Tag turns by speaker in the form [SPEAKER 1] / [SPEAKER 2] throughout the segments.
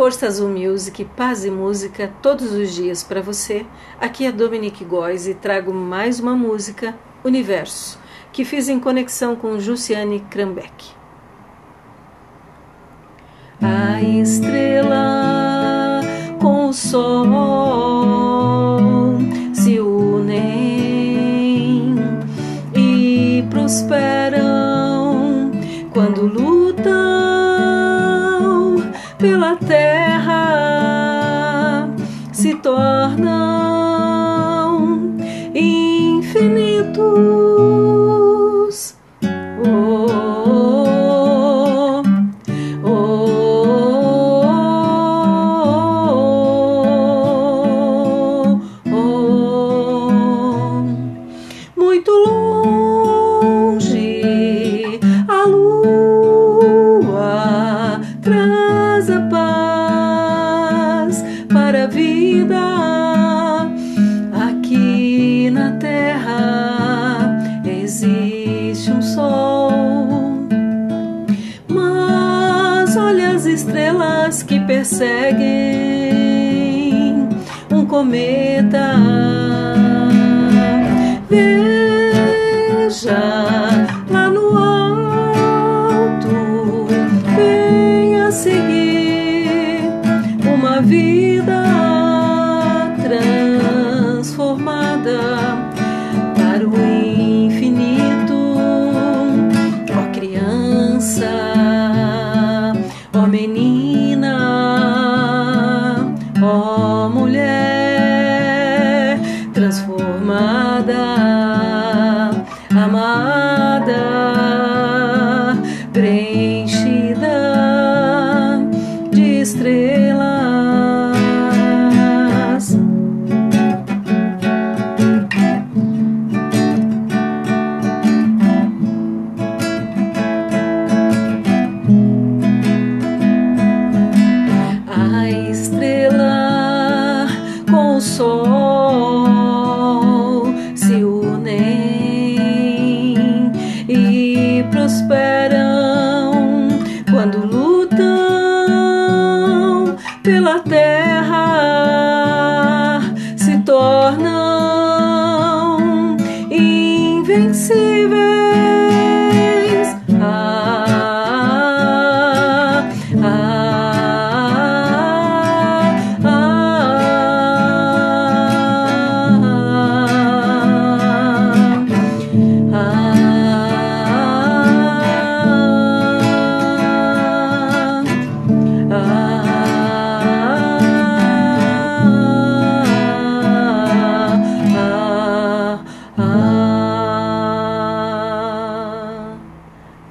[SPEAKER 1] Força Azul Music, paz e música todos os dias para você. Aqui é Dominique Góes e trago mais uma música, Universo, que fiz em conexão com Jussiane Krambeck. A estrela com o sol se unem e prosperam pela terra se tornam paz para a vida aqui na terra. Existe um sol mas olha as estrelas que perseguem um cometa. Veja vida transformada para o infinito, ó criança, ó menina, ó mulher transformada, amada, preenchida prosperam quando lutam pela terra se tornam invencíveis.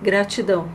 [SPEAKER 1] Gratidão.